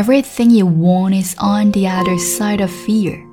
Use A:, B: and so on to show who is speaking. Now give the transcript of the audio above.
A: Everything you want is on the other side of fear.